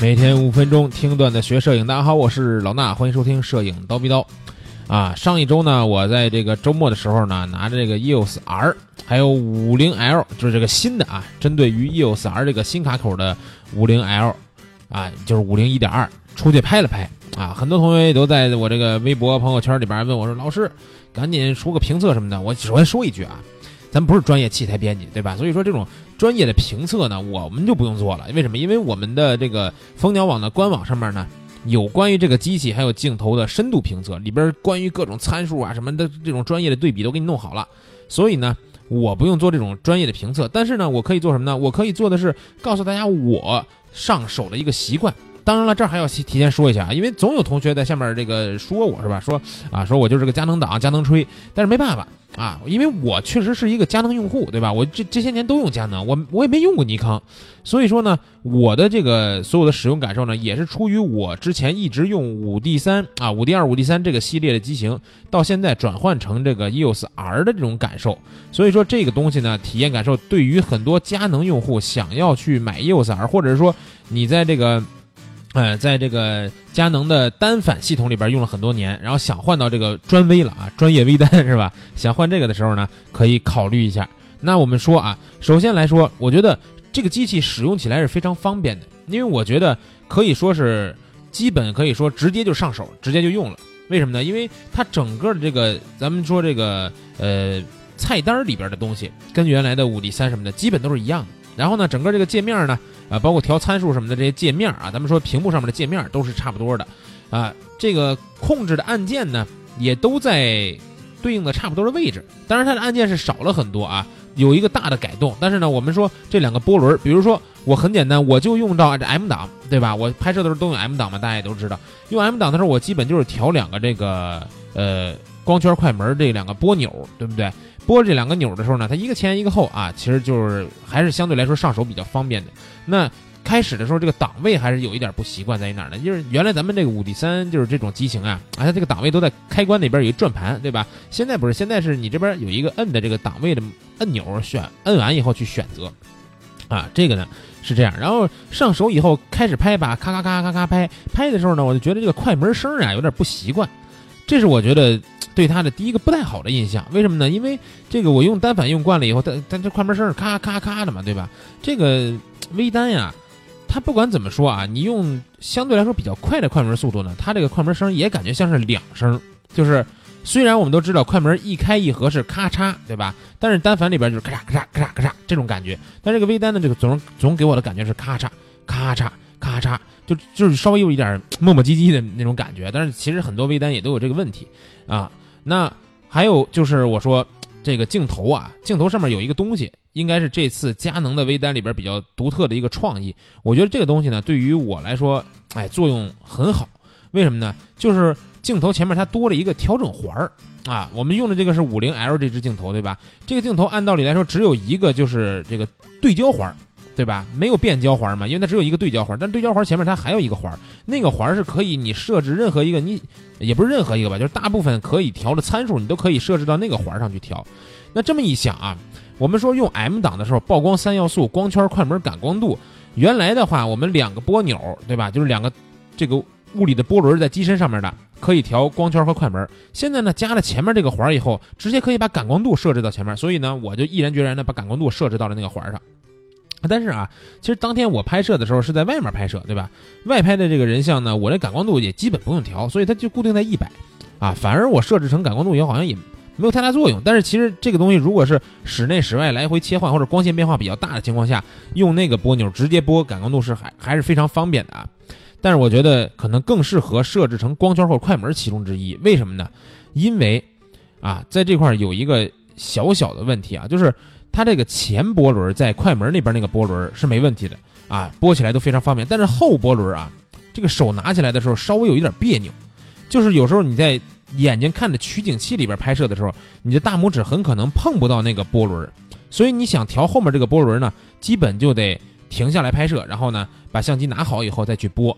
每天五分钟听段子学摄影，大家好，我是老衲，欢迎收听摄影刀逼刀。啊，上一周呢，我在这个周末的时候呢，拿着这个 EOS R，还有五零 L，就是这个新的啊，针对于 EOS R 这个新卡口的五零 L，啊，就是五零一点二，出去拍了拍。啊，很多同学也都在我这个微博朋友圈里边问我说：“老师，赶紧出个评测什么的。”我首先说一句啊。咱不是专业器材编辑，对吧？所以说这种专业的评测呢，我们就不用做了。为什么？因为我们的这个蜂鸟网的官网上面呢，有关于这个机器还有镜头的深度评测，里边关于各种参数啊什么的这种专业的对比都给你弄好了。所以呢，我不用做这种专业的评测，但是呢，我可以做什么呢？我可以做的是告诉大家我上手的一个习惯。当然了，这儿还要提提前说一下啊，因为总有同学在下面这个说我是吧？说啊，说我就是个佳能党，佳能吹，但是没办法。啊，因为我确实是一个佳能用户，对吧？我这这些年都用佳能，我我也没用过尼康，所以说呢，我的这个所有的使用感受呢，也是出于我之前一直用五 D 三啊，五 D 二、五 D 三这个系列的机型，到现在转换成这个 EOS R 的这种感受。所以说这个东西呢，体验感受对于很多佳能用户想要去买 EOS R，或者是说你在这个。呃，在这个佳能的单反系统里边用了很多年，然后想换到这个专微了啊，专业微单 是吧？想换这个的时候呢，可以考虑一下。那我们说啊，首先来说，我觉得这个机器使用起来是非常方便的，因为我觉得可以说是基本可以说直接就上手，直接就用了。为什么呢？因为它整个的这个咱们说这个呃菜单里边的东西，跟原来的五 D 三什么的基本都是一样的。然后呢，整个这个界面呢。啊，包括调参数什么的这些界面啊，咱们说屏幕上面的界面都是差不多的，啊，这个控制的按键呢也都在对应的差不多的位置。当然，它的按键是少了很多啊，有一个大的改动。但是呢，我们说这两个波轮，比如说我很简单，我就用到这 M 档，对吧？我拍摄的时候都用 M 档嘛，大家也都知道。用 M 档的时候，我基本就是调两个这个呃光圈快门这两个拨钮，对不对？拨这两个钮的时候呢，它一个前一个后啊，其实就是还是相对来说上手比较方便的。那开始的时候，这个档位还是有一点不习惯在于哪儿呢？就是原来咱们这个五 D 三就是这种机型啊，啊，它这个档位都在开关那边有一转盘，对吧？现在不是，现在是你这边有一个摁的这个档位的按钮，选摁完以后去选择，啊，这个呢是这样。然后上手以后开始拍吧，咔咔咔咔咔拍拍的时候呢，我就觉得这个快门声啊有点不习惯，这是我觉得。对它的第一个不太好的印象，为什么呢？因为这个我用单反用惯了以后，它它这快门声是咔咔咔的嘛，对吧？这个微单呀，它不管怎么说啊，你用相对来说比较快的快门速度呢，它这个快门声也感觉像是两声。就是虽然我们都知道快门一开一合是咔嚓，对吧？但是单反里边就是咔嚓咔嚓咔嚓咔嚓这种感觉，但这个微单的这个总总给我的感觉是咔嚓咔嚓咔嚓，就就是稍微有一点磨磨唧唧的那种感觉。但是其实很多微单也都有这个问题啊。那还有就是我说这个镜头啊，镜头上面有一个东西，应该是这次佳能的微单里边比较独特的一个创意。我觉得这个东西呢，对于我来说，哎，作用很好。为什么呢？就是镜头前面它多了一个调整环儿啊。我们用的这个是五零 L 这支镜头，对吧？这个镜头按道理来说只有一个，就是这个对焦环儿。对吧？没有变焦环嘛，因为它只有一个对焦环，但对焦环前面它还有一个环，那个环是可以你设置任何一个，你也不是任何一个吧，就是大部分可以调的参数，你都可以设置到那个环上去调。那这么一想啊，我们说用 M 档的时候，曝光三要素、光圈、快门、感光度，原来的话我们两个拨钮，对吧？就是两个这个物理的波轮在机身上面的，可以调光圈和快门。现在呢，加了前面这个环以后，直接可以把感光度设置到前面，所以呢，我就毅然决然的把感光度设置到了那个环上。但是啊，其实当天我拍摄的时候是在外面拍摄，对吧？外拍的这个人像呢，我这感光度也基本不用调，所以它就固定在一百，啊，反而我设置成感光度以后好像也没有太大作用。但是其实这个东西如果是室内室外来回切换或者光线变化比较大的情况下，用那个拨钮直接拨感光度是还还是非常方便的啊。但是我觉得可能更适合设置成光圈或者快门其中之一。为什么呢？因为啊，在这块有一个小小的问题啊，就是。它这个前波轮在快门那边那个波轮是没问题的啊，拨起来都非常方便。但是后波轮啊，这个手拿起来的时候稍微有一点别扭，就是有时候你在眼睛看着取景器里边拍摄的时候，你的大拇指很可能碰不到那个波轮，所以你想调后面这个波轮呢，基本就得停下来拍摄，然后呢把相机拿好以后再去拨，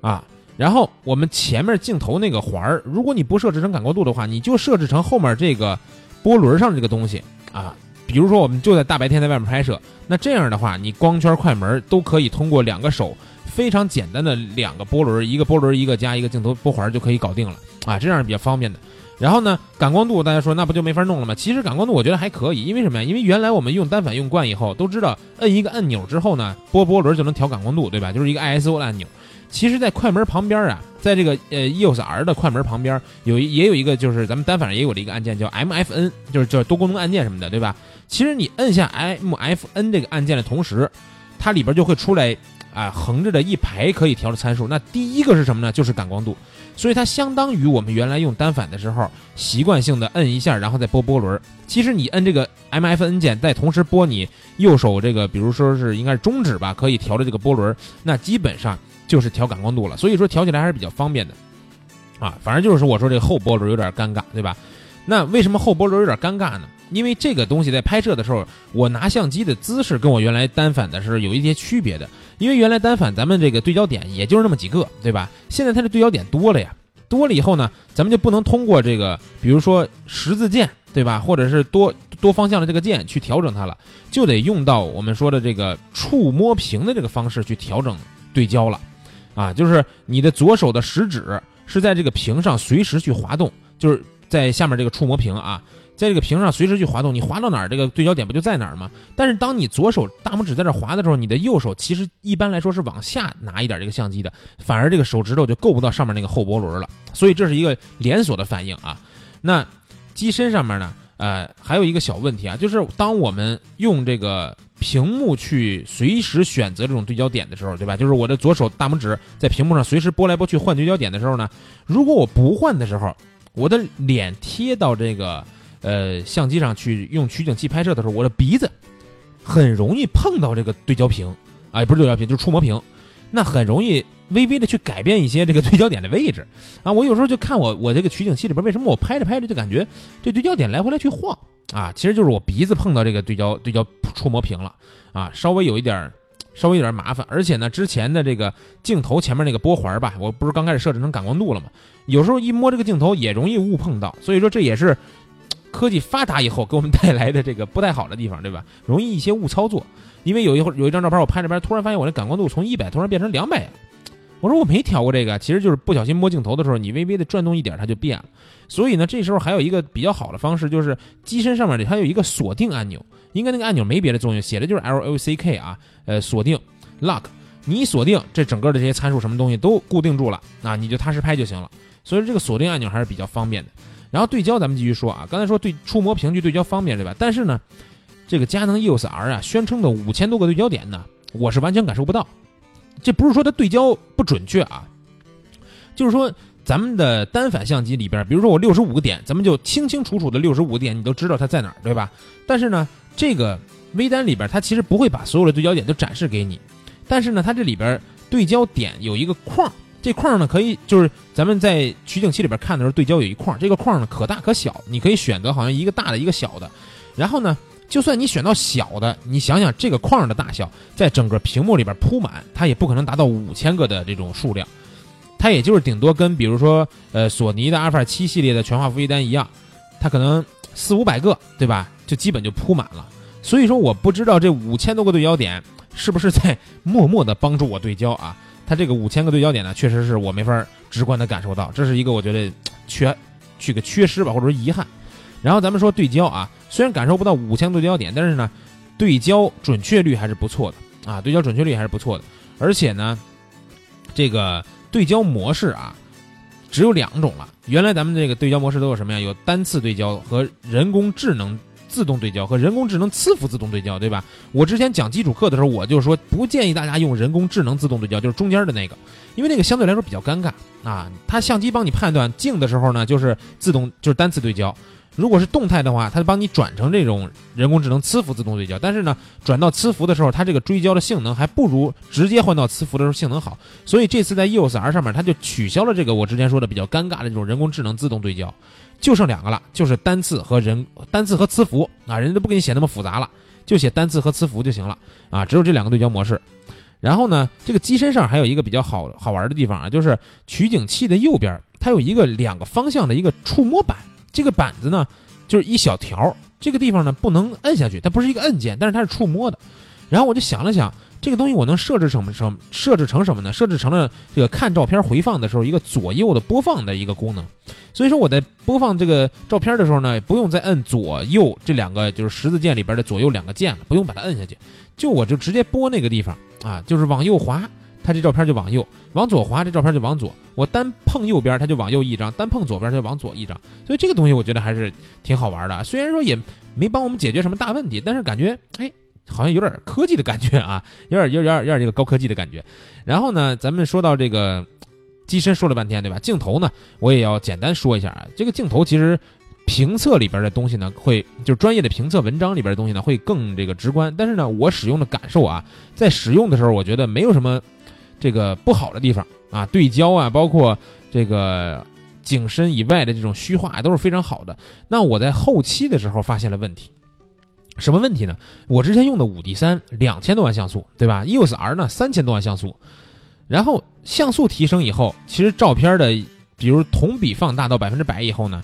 啊，然后我们前面镜头那个环儿，如果你不设置成感光度的话，你就设置成后面这个波轮上这个东西啊。比如说我们就在大白天在外面拍摄，那这样的话，你光圈、快门都可以通过两个手非常简单的两个波轮，一个波轮一个加一个镜头拨环就可以搞定了啊，这样是比较方便的。然后呢，感光度大家说那不就没法弄了吗？其实感光度我觉得还可以，因为什么呀？因为原来我们用单反用惯以后，都知道摁一个按钮之后呢，拨波轮就能调感光度，对吧？就是一个 ISO 的按钮。其实，在快门旁边啊，在这个呃 EOS R 的快门旁边有也有一个，就是咱们单反上也有的一个按键叫 MFN，就是叫多功能按键什么的，对吧？其实你摁下 MFN 这个按键的同时，它里边就会出来啊横着的一排可以调的参数。那第一个是什么呢？就是感光度。所以它相当于我们原来用单反的时候习惯性的摁一下，然后再拨波轮。其实你摁这个 MFN 键，在同时拨你右手这个，比如说是应该是中指吧，可以调的这个波轮，那基本上就是调感光度了。所以说调起来还是比较方便的，啊，反正就是我说这个后波轮有点尴尬，对吧？那为什么后波轮有点尴尬呢？因为这个东西在拍摄的时候，我拿相机的姿势跟我原来单反的是有一些区别的。因为原来单反咱们这个对焦点也就是那么几个，对吧？现在它的对焦点多了呀，多了以后呢，咱们就不能通过这个，比如说十字键，对吧？或者是多多方向的这个键去调整它了，就得用到我们说的这个触摸屏的这个方式去调整对焦了。啊，就是你的左手的食指是在这个屏上随时去滑动，就是在下面这个触摸屏啊。在这个屏上随时去滑动，你滑到哪儿，这个对焦点不就在哪儿吗？但是当你左手大拇指在这滑的时候，你的右手其实一般来说是往下拿一点这个相机的，反而这个手指头就够不到上面那个后波轮了。所以这是一个连锁的反应啊。那机身上面呢，呃，还有一个小问题啊，就是当我们用这个屏幕去随时选择这种对焦点的时候，对吧？就是我的左手大拇指在屏幕上随时拨来拨去换对焦点的时候呢，如果我不换的时候，我的脸贴到这个。呃，相机上去用取景器拍摄的时候，我的鼻子很容易碰到这个对焦屏，啊，不是对焦屏，就是触摸屏，那很容易微微的去改变一些这个对焦点的位置啊。我有时候就看我 我这个取景器里边，为什么我拍着拍着就感觉这对焦点来回来去晃啊？其实就是我鼻子碰到这个对焦对焦触摸屏了啊，稍微有一点稍微有点麻烦。而且呢，之前的这个镜头前面那个拨环吧，我不是刚开始设置成感光度了吗？有时候一摸这个镜头也容易误碰到，所以说这也是。科技发达以后给我们带来的这个不太好的地方，对吧？容易一些误操作。因为有一会儿有一张照片我拍着拍，突然发现我的感光度从一百突然变成两百。我说我没调过这个，其实就是不小心摸镜头的时候，你微微的转动一点，它就变了。所以呢，这时候还有一个比较好的方式，就是机身上面的它有一个锁定按钮，应该那个按钮没别的作用，写的就是 L O C K 啊，呃，锁定 lock。你锁定这整个的这些参数什么东西都固定住了，那你就踏实拍就行了。所以这个锁定按钮还是比较方便的。然后对焦，咱们继续说啊。刚才说对触摸屏去对焦方便，对吧？但是呢，这个佳能 EOS R 啊，宣称的五千多个对焦点呢，我是完全感受不到。这不是说它对焦不准确啊，就是说咱们的单反相机里边，比如说我六十五个点，咱们就清清楚楚的六十五个点，你都知道它在哪儿，对吧？但是呢，这个微单里边，它其实不会把所有的对焦点都展示给你，但是呢，它这里边对焦点有一个框。这框呢，可以就是咱们在取景器里边看的时候，对焦有一框，这个框呢可大可小，你可以选择好像一个大的，一个小的。然后呢，就算你选到小的，你想想这个框的大小，在整个屏幕里边铺满，它也不可能达到五千个的这种数量，它也就是顶多跟比如说呃索尼的阿尔法七系列的全画幅微单一样，它可能四五百个，对吧？就基本就铺满了。所以说，我不知道这五千多个对焦点是不是在 默默的帮助我对焦啊？它这个五千个对焦点呢，确实是我没法直观的感受到，这是一个我觉得缺，去个缺失吧，或者说遗憾。然后咱们说对焦啊，虽然感受不到五千对焦点，但是呢，对焦准确率还是不错的啊，对焦准确率还是不错的。而且呢，这个对焦模式啊，只有两种了。原来咱们这个对焦模式都有什么呀？有单次对焦和人工智能。自动对焦和人工智能磁浮自动对焦，对吧？我之前讲基础课的时候，我就说不建议大家用人工智能自动对焦，就是中间的那个，因为那个相对来说比较尴尬啊。它相机帮你判断静的时候呢，就是自动就是单次对焦；如果是动态的话，它就帮你转成这种人工智能磁浮自动对焦。但是呢，转到磁浮的时候，它这个追焦的性能还不如直接换到磁浮的时候性能好。所以这次在 EOS R 上面，它就取消了这个我之前说的比较尴尬的这种人工智能自动对焦。就剩两个了，就是单次和人单次和磁浮啊，人家都不给你写那么复杂了，就写单次和磁浮就行了啊，只有这两个对焦模式。然后呢，这个机身上还有一个比较好好玩的地方啊，就是取景器的右边它有一个两个方向的一个触摸板，这个板子呢就是一小条这个地方呢不能摁下去，它不是一个按键，但是它是触摸的。然后我就想了想，这个东西我能设置成什么？设置成什么呢？设置成了这个看照片回放的时候一个左右的播放的一个功能。所以说我在播放这个照片的时候呢，不用再摁左右这两个就是十字键里边的左右两个键了，不用把它摁下去，就我就直接播那个地方啊，就是往右滑。它这照片就往右，往左滑，这照片就往左。我单碰右边，它就往右一张；单碰左边，它就往左一张。所以这个东西我觉得还是挺好玩的。虽然说也没帮我们解决什么大问题，但是感觉哎，好像有点科技的感觉啊，有点有点有点这个高科技的感觉。然后呢，咱们说到这个机身说了半天，对吧？镜头呢，我也要简单说一下啊。这个镜头其实评测里边的东西呢，会就是专业的评测文章里边的东西呢，会更这个直观。但是呢，我使用的感受啊，在使用的时候，我觉得没有什么。这个不好的地方啊，对焦啊，包括这个景深以外的这种虚化都是非常好的。那我在后期的时候发现了问题，什么问题呢？我之前用的五 D 三两千多万像素，对吧？EOS R 呢三千多万像素，然后像素提升以后，其实照片的，比如同比放大到百分之百以后呢，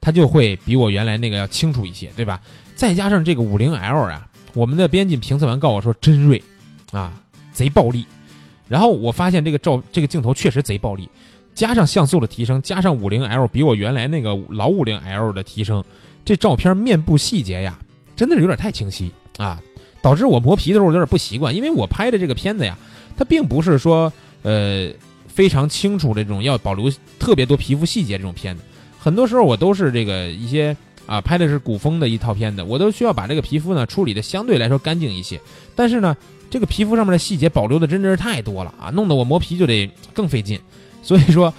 它就会比我原来那个要清楚一些，对吧？再加上这个五零 L 啊，我们的编辑评测完告诉我说真锐，啊，贼暴力。然后我发现这个照这个镜头确实贼暴力，加上像素的提升，加上五零 L 比我原来那个老五零 L 的提升，这照片面部细节呀，真的是有点太清晰啊，导致我磨皮的时候有点不习惯，因为我拍的这个片子呀，它并不是说呃非常清楚这种要保留特别多皮肤细节这种片子，很多时候我都是这个一些啊拍的是古风的一套片子，我都需要把这个皮肤呢处理的相对来说干净一些，但是呢。这个皮肤上面的细节保留的真的是太多了啊，弄得我磨皮就得更费劲。所以说，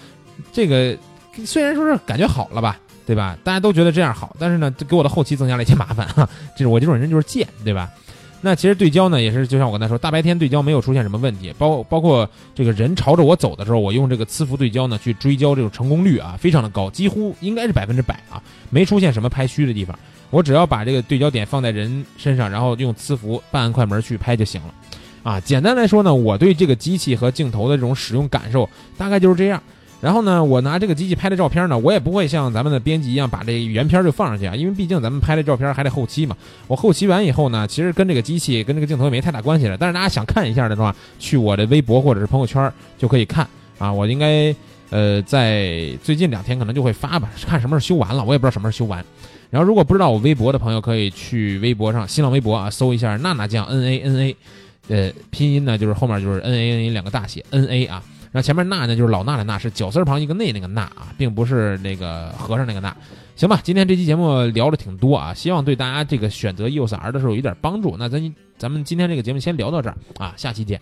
这个虽然说是感觉好了吧，对吧？大家都觉得这样好，但是呢，给我的后期增加了一些麻烦哈。就是我这种人就是贱，对吧？那其实对焦呢，也是就像我刚才说，大白天对焦没有出现什么问题，包包括这个人朝着我走的时候，我用这个磁浮对焦呢去追焦，这种成功率啊非常的高，几乎应该是百分之百啊，没出现什么拍虚的地方。我只要把这个对焦点放在人身上，然后用磁浮半按快门去拍就行了，啊，简单来说呢，我对这个机器和镜头的这种使用感受大概就是这样。然后呢，我拿这个机器拍的照片呢，我也不会像咱们的编辑一样把这原片就放上去啊，因为毕竟咱们拍的照片还得后期嘛。我后期完以后呢，其实跟这个机器跟这个镜头也没太大关系了。但是大家想看一下的话，去我的微博或者是朋友圈就可以看啊。我应该呃在最近两天可能就会发吧，看什么时候修完了，我也不知道什么时候修完。然后，如果不知道我微博的朋友，可以去微博上、新浪微博啊，搜一下“娜娜酱 N A N A”，呃，拼音呢就是后面就是 N A N A 两个大写 N A 啊，然后前面“那”呢就是老衲的“衲”，是绞丝旁一个“内”那个“那”啊，并不是那个和尚那个“那”。行吧，今天这期节目聊的挺多啊，希望对大家这个选择 EOS R 的时候有点帮助。那咱咱们今天这个节目先聊到这儿啊，下期见。